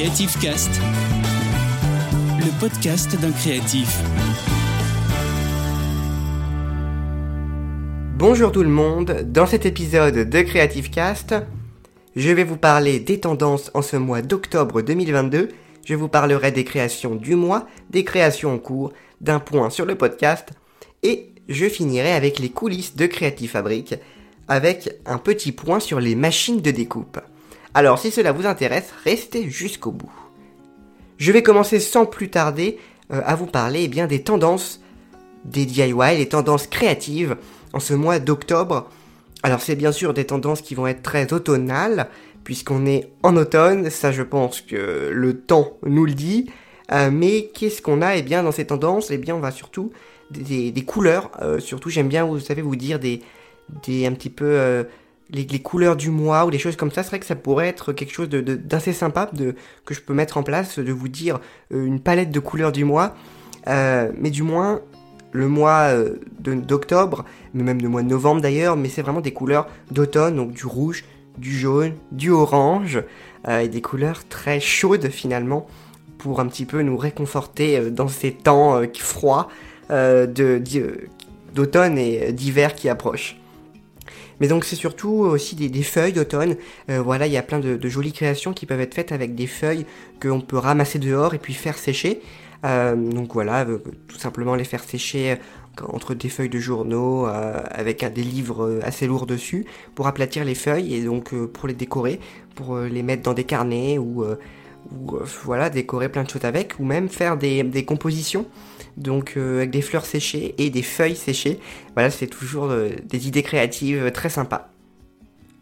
Creative Cast, le podcast d'un créatif. Bonjour tout le monde, dans cet épisode de Creative Cast, je vais vous parler des tendances en ce mois d'octobre 2022. Je vous parlerai des créations du mois, des créations en cours, d'un point sur le podcast et je finirai avec les coulisses de Creative Fabric avec un petit point sur les machines de découpe. Alors si cela vous intéresse, restez jusqu'au bout. Je vais commencer sans plus tarder euh, à vous parler eh bien, des tendances des DIY, les tendances créatives en ce mois d'octobre. Alors c'est bien sûr des tendances qui vont être très automnales, puisqu'on est en automne, ça je pense que le temps nous le dit. Euh, mais qu'est-ce qu'on a eh bien dans ces tendances? Eh bien on va surtout des, couleurs, euh, surtout j'aime bien vous savez vous dire des, des un petit peu euh, les, couleurs du mois ou des choses comme ça, c'est vrai que ça pourrait être quelque chose d'assez sympa de, que je peux mettre en place, de vous dire euh, une palette de couleurs du mois. Euh, mais du moins, le mois d'octobre, mais même le mois de novembre d'ailleurs, mais c'est vraiment des couleurs d'automne, donc du rouge, du jaune, du orange, et des couleurs très chaudes finalement, pour un petit peu nous réconforter dans ces temps froids d'automne et d'hiver qui approchent. Mais donc c'est surtout aussi des, feuilles d'automne. Euh, voilà, il y a plein de, jolies créations qui peuvent être faites avec des feuilles qu'on peut ramasser dehors et puis faire sécher. Euh, donc voilà, euh, tout simplement les faire sécher entre des feuilles de journaux avec des livres assez lourds dessus pour aplatir les feuilles et donc pour les décorer, pour les mettre dans des carnets ou, voilà décorer plein de choses avec ou même faire des compositions donc euh, avec des fleurs séchées et des feuilles séchées. Voilà, c'est toujours euh, des idées créatives très sympas.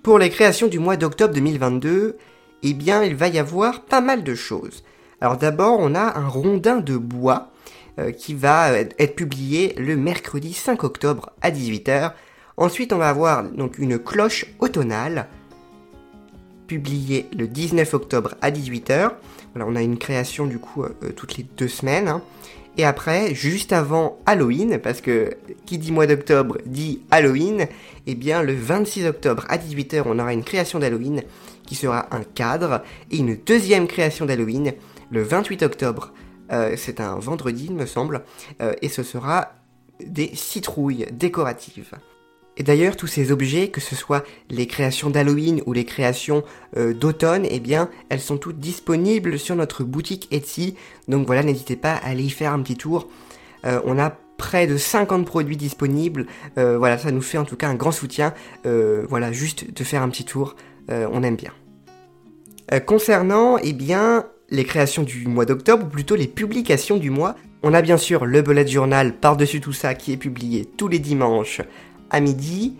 Pour les créations du mois d'octobre 2022, eh bien, il va y avoir pas mal de choses. Alors d'abord, on a un rondin de bois euh, qui va être publié le mercredi 5 octobre à 18h. Ensuite, on va avoir donc une cloche automnale publiée le 19 octobre à 18h. Voilà, on a une création du coup toutes les deux semaines. Hein. Et après, juste avant Halloween, parce que qui dit mois d'octobre dit Halloween, et eh bien le 26 octobre à 18h, on aura une création d'Halloween qui sera un cadre, et une deuxième création d'Halloween le 28 octobre. Euh, c'est un vendredi, il me semble, euh, et ce sera des citrouilles décoratives. Et d'ailleurs, tous ces objets, que ce soit les créations d'Halloween ou les créations euh, d'automne, eh bien, elles sont toutes disponibles sur notre boutique Etsy. Donc voilà, n'hésitez pas à aller y faire un petit tour. Euh, on a près de 50 produits disponibles. Euh, voilà, ça nous fait en tout cas un grand soutien. voilà, juste de faire un petit tour, on aime bien. concernant, eh bien, les créations du mois d'octobre, ou plutôt les publications du mois, on a bien sûr le bullet journal par-dessus tout ça qui est publié tous les dimanches à midi.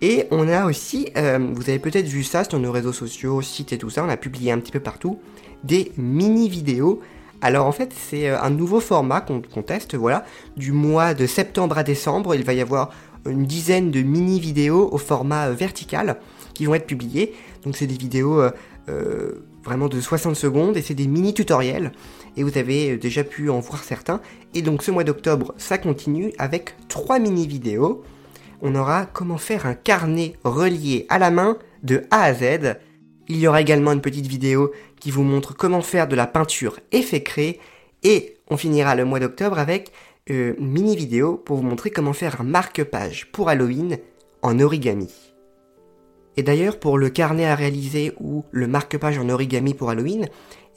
Et on a aussi, euh, vous avez peut-être vu ça sur nos réseaux sociaux, sites et tout ça, on a publié un petit peu partout des mini-vidéos. Alors en fait, c'est euh, un nouveau format qu'on teste, voilà. Du mois de septembre à décembre, il va y avoir une dizaine de mini-vidéos au format euh, vertical qui vont être publiées. Donc c'est des vidéos vraiment de 60 secondes et c'est des mini-tutoriels. Et vous avez déjà pu en voir certains. Et donc ce mois d'octobre, ça continue avec trois mini-vidéos on aura comment faire un carnet relié à la main de A à Z. Il y aura également une petite vidéo qui vous montre comment faire de la peinture effet créé et on finira le mois d'octobre avec euh, une mini vidéo pour vous montrer comment faire un marque-page pour Halloween en origami. Et d'ailleurs, pour le carnet à réaliser ou le marque-page en origami pour Halloween,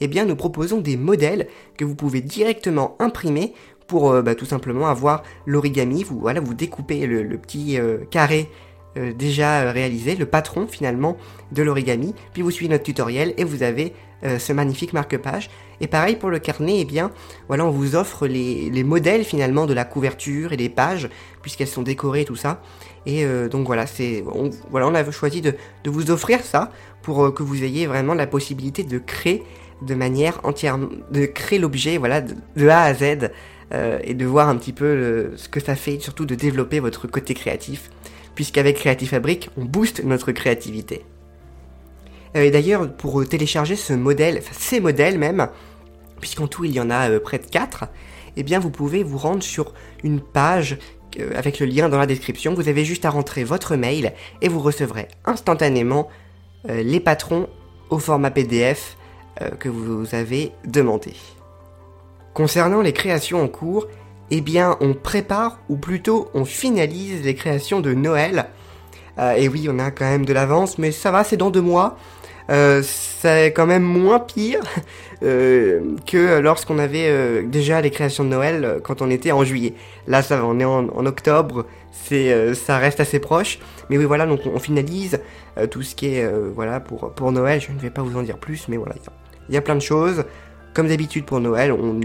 eh bien, nous proposons des modèles que vous pouvez directement imprimer pour euh, bah, tout simplement avoir l'origami. Vous, voilà, vous découpez le, petit euh, carré euh, déjà réalisé, le patron finalement de l'origami, puis vous suivez notre tutoriel et vous avez ce magnifique marque-page. Et pareil pour le carnet, eh bien, voilà, on vous offre les, modèles finalement de la couverture et des pages, puisqu'elles sont décorées tout ça. Et donc voilà, c'est, on, voilà, on a choisi de, vous offrir ça pour que vous ayez vraiment la possibilité de créer de manière entière, de créer l'objet, voilà, de A à Z euh, et de voir un petit peu ce que ça fait, surtout de développer votre côté créatif, puisqu'avec Creative Fabric, on booste notre créativité. Euh, et d'ailleurs, pour télécharger ce modèle, ces modèles même, puisqu'en tout il y en a euh, près de 4, eh bien vous pouvez vous rendre sur une page avec le lien dans la description. Vous avez juste à rentrer votre mail et vous recevrez instantanément les patrons au format PDF euh, que vous avez demandé. Concernant les créations en cours, eh bien on prépare ou plutôt on finalise les créations de Noël. Euh, et oui, on a quand même de l'avance, mais ça va, c'est dans deux mois. Euh, c'est quand même moins pire euh, que lorsqu'on avait déjà les créations de Noël quand on était en juillet. Là, ça va, on est en, octobre, c'est, ça reste assez proche. Mais oui, voilà, donc on, finalise tout ce qui est, voilà, pour, pour Noël. Je ne vais pas vous en dire plus, mais voilà, il y a plein de choses. Comme d'habitude pour Noël, on,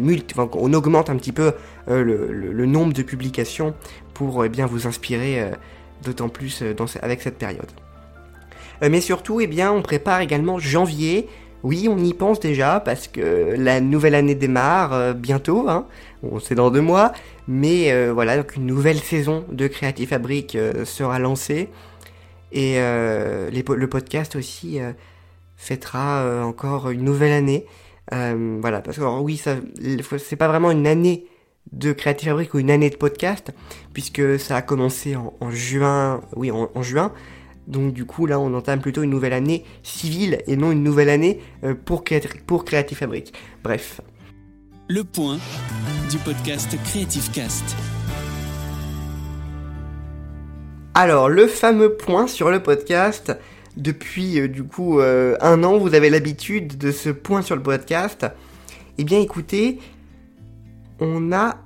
on augmente un petit peu euh, le, nombre de publications pour eh bien vous inspirer euh, d'autant plus euh, avec cette période. Mais surtout, eh bien, on prépare également janvier. Oui, on y pense déjà parce que la nouvelle année démarre bientôt. Hein. Bon, c'est dans deux mois, mais voilà, donc une nouvelle saison de Creative Fabric sera lancée et le podcast aussi fêtera encore une nouvelle année. Euh, voilà, parce que alors, oui, ça, c'est pas vraiment une année de Creative Fabric ou une année de podcast, puisque ça a commencé en, en juin, oui, en, en juin. Donc du coup, là, on entame plutôt une nouvelle année civile et non une nouvelle année euh, pour, pour Creative Fabric. Bref. Le point du podcast Creative Cast. Alors, le fameux point sur le podcast. Depuis euh, du coup euh, un an, vous avez l'habitude de ce point sur le podcast. Eh bien, écoutez, on a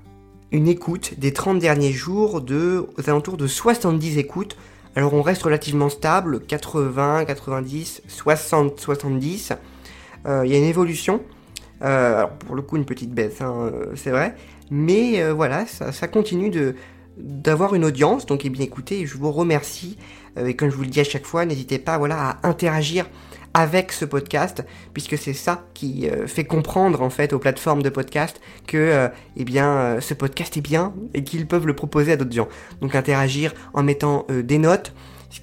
une écoute des 30 derniers jours de aux alentours de 70 écoutes. Alors, on reste relativement stable, 80, 90, 60, 70. Euh, Il y a une évolution. Euh, alors, pour le coup, une petite baisse, hein, c'est vrai. Mais voilà, ça, ça continue de, d'avoir une audience. Donc, eh bien, écoutez, je vous remercie. Euh, et comme je vous le dis à chaque fois, n'hésitez pas, voilà, à interagir avec ce podcast, puisque c'est ça qui euh, fait comprendre en fait aux plateformes de podcast que, euh, eh bien, ce podcast est bien et qu'ils peuvent le proposer à d'autres gens. Donc, interagir en mettant des notes,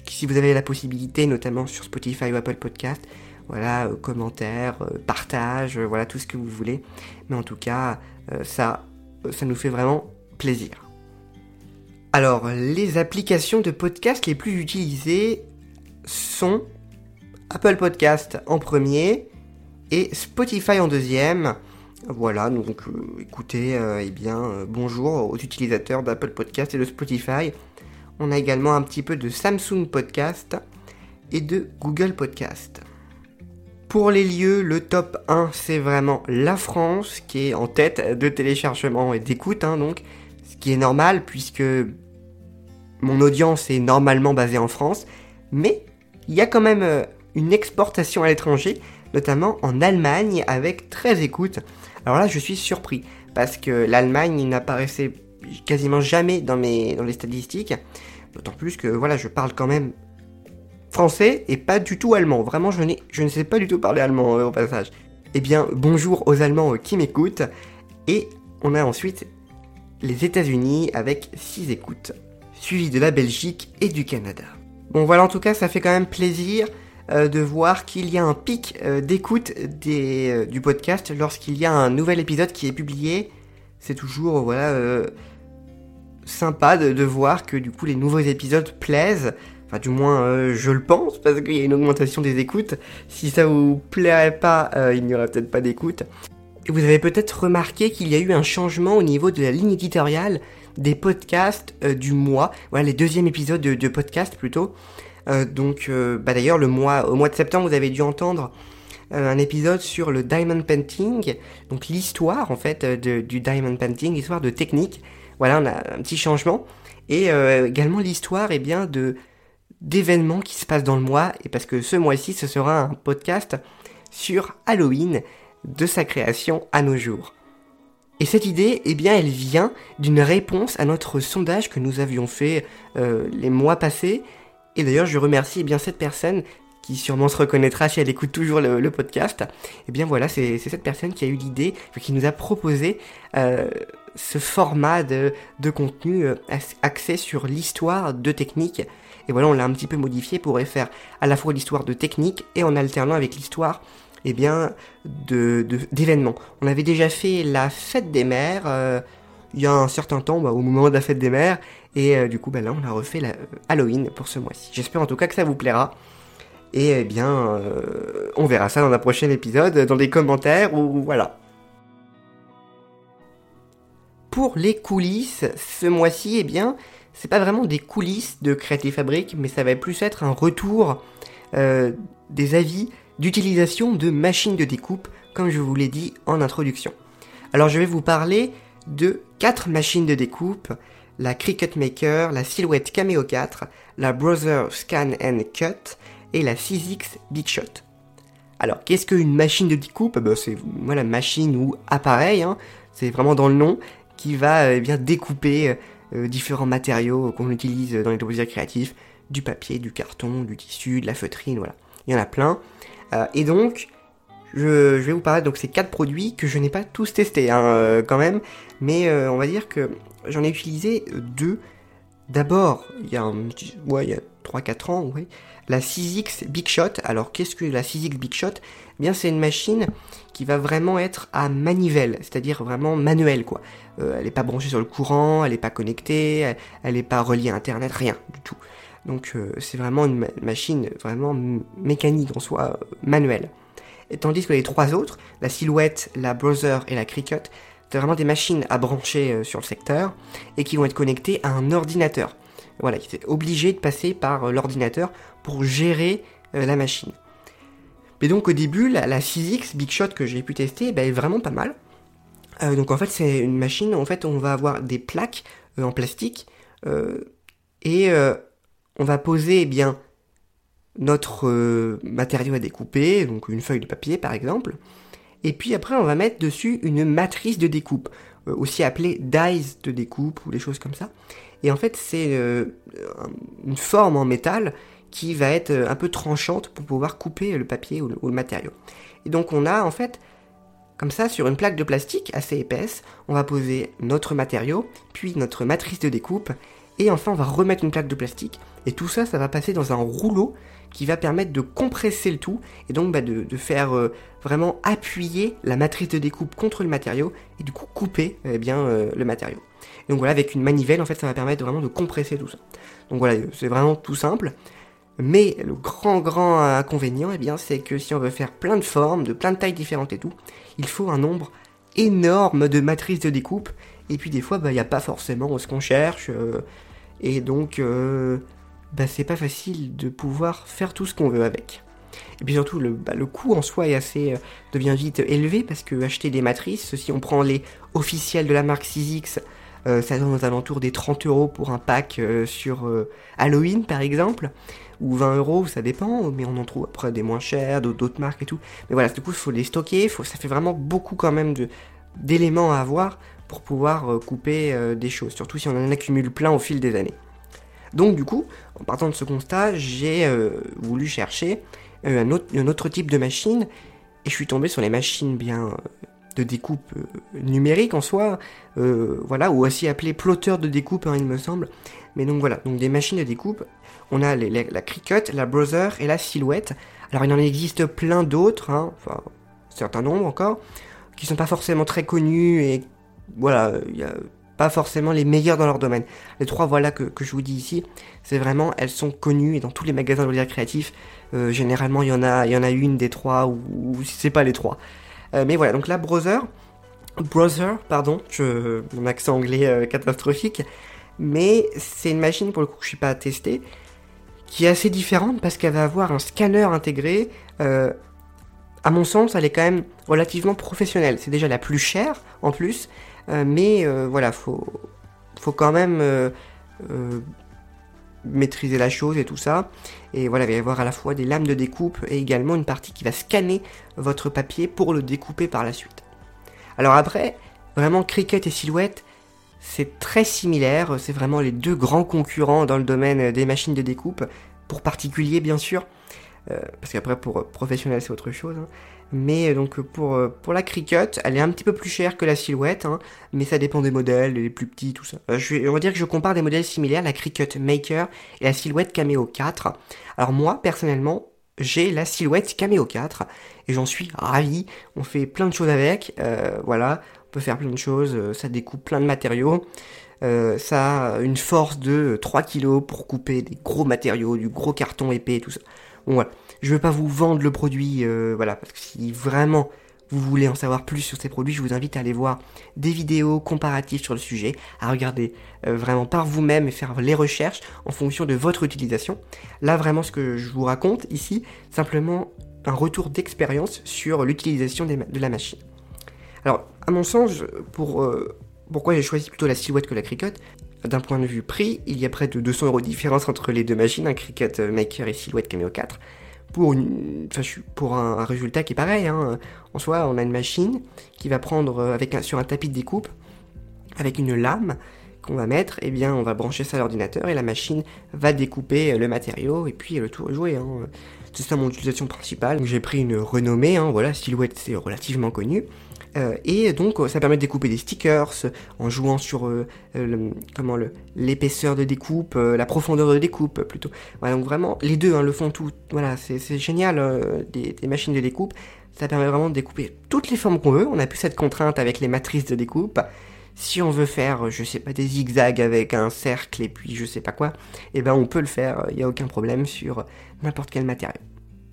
si vous avez la possibilité, notamment sur Spotify ou Apple Podcast. Voilà, commentaires, partage, voilà tout ce que vous voulez. Mais en tout cas, ça, ça nous fait vraiment plaisir. Alors, les applications de podcast les plus utilisées sont Apple Podcast en premier et Spotify en deuxième. Voilà, donc euh, écoutez, euh, eh bien, euh, bonjour aux utilisateurs d'Apple Podcast et de Spotify. On a également un petit peu de Samsung Podcast et de Google Podcast. Pour les lieux, le top 1, c'est vraiment la France qui est en tête de téléchargement et d'écoute, hein, donc, ce qui est normal puisque mon audience est normalement basée en France, mais il y a quand même euh, une exportation à l'étranger, notamment en Allemagne avec 13 écoutes. Alors là, je suis surpris parce que l'Allemagne n'apparaissait quasiment jamais dans les statistiques, d'autant plus que voilà, je parle quand même français et pas du tout allemand. Vraiment, je ne sais pas du tout parler allemand euh, au passage. Eh bien, bonjour aux Allemands euh, qui m'écoutent. Et on a ensuite les États-Unis avec 6 écoutes, suivi de la Belgique et du Canada. Bon voilà, en tout cas, ça fait quand même plaisir euh, de voir qu'il y a un pic euh, d'écoute euh, du podcast lorsqu'il y a un nouvel épisode qui est publié. C'est toujours voilà sympa de, voir que du coup les nouveaux épisodes plaisent. Enfin, du moins, je le pense, parce qu'il y a une augmentation des écoutes. Si ça vous plairait pas, il n'y aurait peut-être pas d'écoute. Et vous avez peut-être remarqué qu'il y a eu un changement au niveau de la ligne éditoriale des podcasts euh, du mois. Voilà, les deuxièmes épisodes de, de podcast plutôt. Euh, donc, euh, bah d'ailleurs, le mois, au mois de septembre, vous avez dû entendre un épisode sur le diamond painting, donc l'histoire en fait du diamond painting, l'histoire de technique. Voilà, on a un petit changement et également l'histoire et bien de d'événements qui se passent dans le mois et parce que ce mois-ci ce sera un podcast sur Halloween de sa création à nos jours. Et cette idée, eh bien, elle vient d'une réponse à notre sondage que nous avions fait euh, les mois passés. Et d'ailleurs, je remercie eh bien cette personne qui sûrement se reconnaîtra si elle écoute toujours le, podcast. Eh bien voilà, c'est cette personne qui a eu l'idée, qui nous a proposé euh, ce format de, de contenu euh, axé sur l'histoire de technique. Et voilà, on l'a un petit peu modifié pour faire à la fois l'histoire de technique et en alternant avec l'histoire eh bien, d'événements. On avait déjà fait la fête des mères euh, il y a un certain temps, bah, au moment de la fête des mères, et euh, du coup, bah, là, on a refait la, euh, Halloween pour ce mois-ci. J'espère en tout cas que ça vous plaira. Et eh bien, on verra ça dans un prochain épisode, dans les commentaires ou voilà. Pour les coulisses, ce mois-ci, eh bien, c'est pas vraiment des coulisses de Creative Fabric, mais ça va plus être un retour des avis d'utilisation de machines de découpe, comme je vous l'ai dit en introduction. Alors je vais vous parler de quatre machines de découpe, la Cricut Maker, la Silhouette Cameo 4, la Brother Scan and Cut et la 6X Big Shot. Alors qu'est-ce qu'une machine de découpe? Ben, C'est voilà, machine ou appareil, hein. c'est vraiment dans le nom, qui va eh bien découper euh, différents matériaux qu'on utilise dans les loisirs créatifs, du papier, du carton, du tissu, de la feutrine, voilà. Il y en a plein. Euh, et donc, je, vais vous parler de ces quatre produits que je n'ai pas tous testés hein, euh, quand même, mais euh, on va dire que j'en ai utilisé deux. D'abord, il y a, a 3-4 ans, ouais, la 6X Big Shot. Alors, qu'est-ce que la 6X Big Shot? Eh Bien, c'est une machine qui va vraiment être à manivelle, c'est-à-dire vraiment manuelle, quoi. elle n'est pas branchée sur le courant, elle n'est pas connectée, elle n'est pas reliée à Internet, rien du tout. Donc euh, c'est vraiment une machine vraiment mécanique en soi, euh, manuelle. Tandis que les trois autres, la Silhouette, la Browser et la Cricut, c'est vraiment des machines à brancher euh, sur le secteur et qui vont être connectées à un ordinateur. Voilà, qui est obligé de passer par l'ordinateur pour gérer la machine. Mais donc au début, la, 6X Big Shot que j'ai pu tester bah, est vraiment pas mal. donc en fait c'est une machine, en fait on va avoir des plaques en plastique et on va poser eh bien notre euh, matériau à découper, donc une feuille de papier par exemple, et puis après on va mettre dessus une matrice de découpe, euh, aussi appelée dies de découpe ou des choses comme ça. Et en fait c'est euh, une forme en métal qui va être un peu tranchante pour pouvoir couper le papier ou le, ou le matériau. Et donc on a en fait comme ça, sur une plaque de plastique assez épaisse, on va poser notre matériau, puis notre matrice de découpe, et enfin, on va remettre une plaque de plastique. Et tout ça, ça va passer dans un rouleau qui va permettre de compresser le tout et donc bah, de, faire euh, vraiment appuyer la matrice de découpe contre le matériau et du coup couper eh bien euh, le matériau. donc voilà, avec une manivelle, en fait, ça va permettre vraiment de compresser tout ça. Donc voilà, c'est vraiment tout simple. Mais le grand grand inconvénient, eh bien, c'est que si on veut faire plein de formes, de plein de tailles différentes et tout, il faut un nombre énorme de matrices de découpe. Et puis des fois, bah, il n'y a pas forcément ce qu'on cherche. Euh, et donc, euh, bah, c'est pas facile de pouvoir faire tout ce qu'on veut avec. Et puis surtout, le, bah, le coût en soi est assez, euh, devient vite élevé parce que acheter des matrices, si on prend les officielles de la marque 6X, euh, ça donne aux alentours des 30 euros pour un pack sur Halloween par exemple, ou 20 euros, ça dépend, mais on en trouve après des moins chers, d'autres marques et tout. Mais voilà, du coup, il faut les stocker, faut, ça fait vraiment beaucoup quand même d'éléments à avoir pour pouvoir euh, couper euh, des choses, surtout si on en accumule plein au fil des années. Donc du coup, en partant de ce constat, j'ai euh, voulu chercher un autre, type de machine, et je suis tombé sur les machines bien de découpe numérique en soi, voilà, ou aussi appelées plotteurs de découpe, hein, il me semble. Mais donc voilà, donc des machines de découpe, on a la Cricut, la Brother et la Silhouette. Alors il en existe plein d'autres, hein, enfin, un certain encore, qui sont pas forcément très connus et voilà, il n'y a pas forcément les meilleurs dans leur domaine. Les trois voilà que, je vous dis ici, c'est vraiment, elles sont connues et dans tous les magasins de loisirs créatifs, euh, généralement il y en a, y en a une des trois ou, si c'est pas les trois. Euh, mais voilà, donc la Browser, Browser, pardon, mon accent anglais euh, catastrophique, mais c'est une machine pour le coup que je suis pas testé, qui est assez différente parce qu'elle va avoir un scanner intégré. à mon sens, elle est quand même relativement professionnelle. C'est déjà la plus chère en plus, euh, mais euh, voilà, faut, faut quand même euh, maîtriser la chose et tout ça. Et voilà, il va y avoir à la fois des lames de découpe et également une partie qui va scanner votre papier pour le découper par la suite. Alors après, vraiment Cricut et Silhouette, c'est très similaire, c'est vraiment les deux grands concurrents dans le domaine des machines de découpe, pour particulier bien sûr, parce qu'après pour professionnel c'est autre chose. Hein. Mais euh, donc pour, euh, pour la Cricut, elle est un petit peu plus chère que la Silhouette, hein, mais ça dépend des modèles, les plus petits, tout ça. Euh, je on va dire que je compare des modèles similaires, la Cricut Maker et la Silhouette Cameo 4. Alors moi, personnellement, j'ai la Silhouette Cameo 4 et j'en suis ravi. On fait plein de choses avec, voilà, on peut faire plein de choses, ça découpe plein de matériaux. ça a une force de 3 kg pour couper des gros matériaux, du gros carton épais tout ça. Bon voilà, je veux pas vous vendre le produit, euh, voilà, parce que si vraiment vous voulez en savoir plus sur ces produits, je vous invite à aller voir des vidéos comparatives sur le sujet, à regarder euh, vraiment par vous-même et faire les recherches en fonction de votre utilisation. Là, vraiment, ce que je vous raconte ici, simplement un retour d'expérience sur l'utilisation de la machine. Alors, à mon sens, pour, euh, pourquoi j'ai choisi plutôt la silhouette que la Cricut D'un point de vue prix, il y a près de 200 euros de différence entre les deux machines, un Cricut Maker et Silhouette Cameo 4 pour, un, résultat qui est pareil. Hein. En soi, on a une machine qui va prendre euh, sur un tapis de découpe, avec une lame qu'on va mettre, et eh bien on va brancher ça à l'ordinateur et la machine va découper euh, le matériau et puis le tour est joué. C'est ça mon utilisation principale. J'ai pris une renommée, hein, voilà, Silhouette c'est relativement connu. Euh, et donc ça permet de découper des stickers en jouant sur euh, comment l'épaisseur de découpe, euh, la profondeur de découpe plutôt. Voilà, donc vraiment les deux hein, le font tout. Voilà, c'est génial des, machines de découpe. Ça permet vraiment de découper toutes les formes qu'on veut. On a plus cette contrainte avec les matrices de découpe. Si on veut faire, je sais pas, des zigzags avec un cercle et puis je sais pas quoi, eh ben on peut le faire, il n'y a aucun problème sur n'importe quel matériau.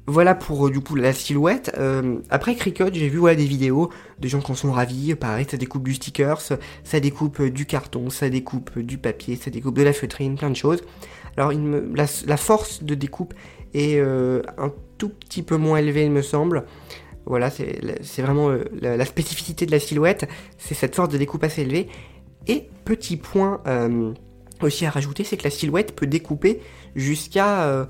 Voilà pour euh, du coup la silhouette. Euh, après Cricut, j'ai vu voilà, des vidéos de gens qui en sont ravis. Pareil, ça découpe du stickers, ça découpe euh, du carton, ça découpe du papier, ça découpe de la feutrine, plein de choses. Alors la, force de découpe est un tout petit peu moins élevée, il me semble. Voilà, c'est vraiment la, spécificité de la silhouette, c'est cette force de découpe assez élevée. Et petit point aussi à rajouter, c'est que la silhouette peut découper jusqu'à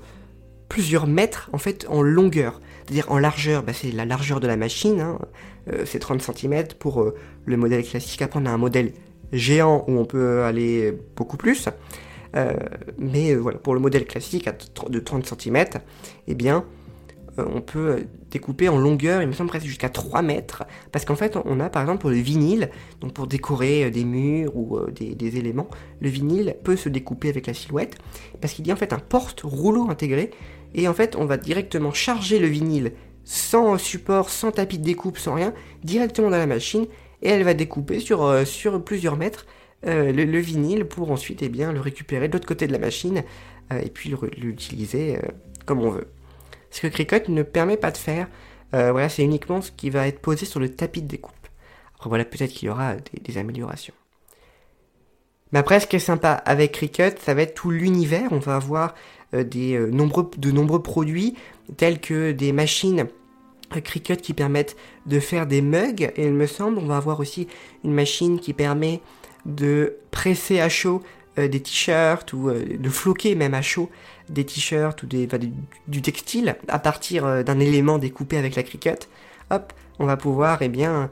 plusieurs mètres en fait en longueur. C'est-à-dire en largeur, bah, c'est la largeur de la machine, hein. euh, c'est 30 cm pour euh, le modèle classique. Après on a un modèle géant où on peut aller beaucoup plus. Euh, mais voilà, pour le modèle classique de 30 cm, eh bien, on peut découper en longueur, il me semble presque jusqu'à 3 mètres, parce qu'en fait, on a par exemple pour le vinyle, donc pour décorer des murs ou des, des, éléments, le vinyle peut se découper avec la silhouette, parce qu'il y a en fait un porte-rouleau intégré et en fait, on va directement charger le vinyle sans support, sans tapis de découpe, sans rien, directement dans la machine, et elle va découper sur, euh, plusieurs mètres euh, le, vinyle pour ensuite eh bien, le récupérer de l'autre côté de la machine, euh, et puis l'utiliser comme on veut. Ce que Cricut ne permet pas de faire, voilà, c'est uniquement ce qui va être posé sur le tapis de découpe. Alors voilà, peut-être qu'il y aura des, des améliorations. Mais après, ce qui est sympa avec Cricut, ça va être tout l'univers. On va avoir euh, nombreux, de nombreux produits tels que des machines Cricut qui permettent de faire des mugs et il me semble on va avoir aussi une machine qui permet de presser à chaud euh, des t-shirts ou de floquer même à chaud des t-shirts ou des, du, textile à partir d'un élément découpé avec la Cricut. Hop, on va pouvoir eh bien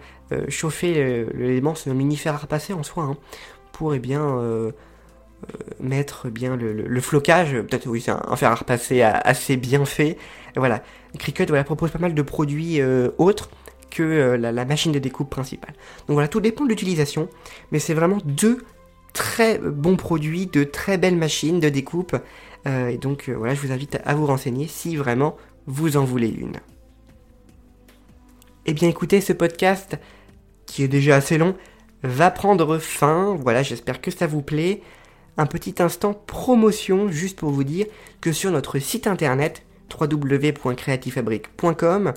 chauffer l'élément, c'est un mini fer à repasser en soi, hein, pour eh bien euh, mettre bien le, flocage, peut-être oui c'est un, fer à repasser assez bien fait. voilà, Cricut voilà, propose pas mal de produits euh, autres que euh, la, machine de découpe principale. Donc voilà, tout dépend de l'utilisation, mais c'est vraiment deux très bons produits, de très belles machines de découpe. et donc voilà, je vous invite à vous renseigner si vraiment vous en voulez une. Eh bien écoutez, ce podcast, qui est déjà assez long, va prendre fin. Voilà, j'espère que ça vous plaît un petit instant promotion juste pour vous dire que sur notre site internet www.creativefabric.com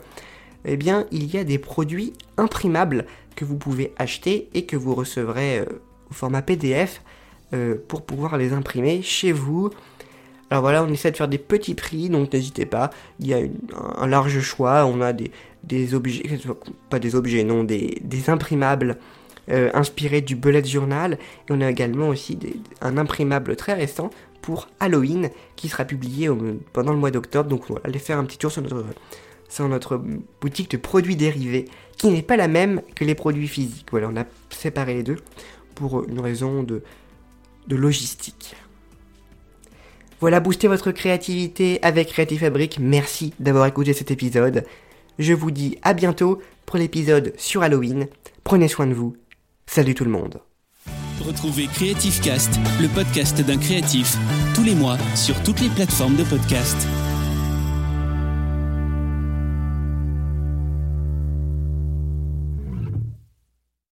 eh bien, il y a des produits imprimables que vous pouvez acheter et que vous recevrez euh, au format PDF euh, pour pouvoir les imprimer chez vous. Alors voilà, on essaie de faire des petits prix, donc n'hésitez pas. Il y a un large choix. On a des, des objets, pas des objets, non, des, des imprimables euh, inspiré du bullet journal. Et on a également aussi un imprimable très récent pour Halloween qui sera publié pendant le mois d'octobre. Donc voilà, allez faire un petit tour sur notre, boutique de produits dérivés qui n'est pas la même que les produits physiques. Voilà, on a séparé les deux pour une raison de, de logistique. Voilà, boostez votre créativité avec Creative Fabric. Merci d'avoir écouté cet épisode. Je vous dis à bientôt pour l'épisode sur Halloween. Prenez soin de vous Salut tout le monde. Retrouvez Creative Cast, le podcast d'un créatif, tous les mois sur toutes les plateformes de podcast.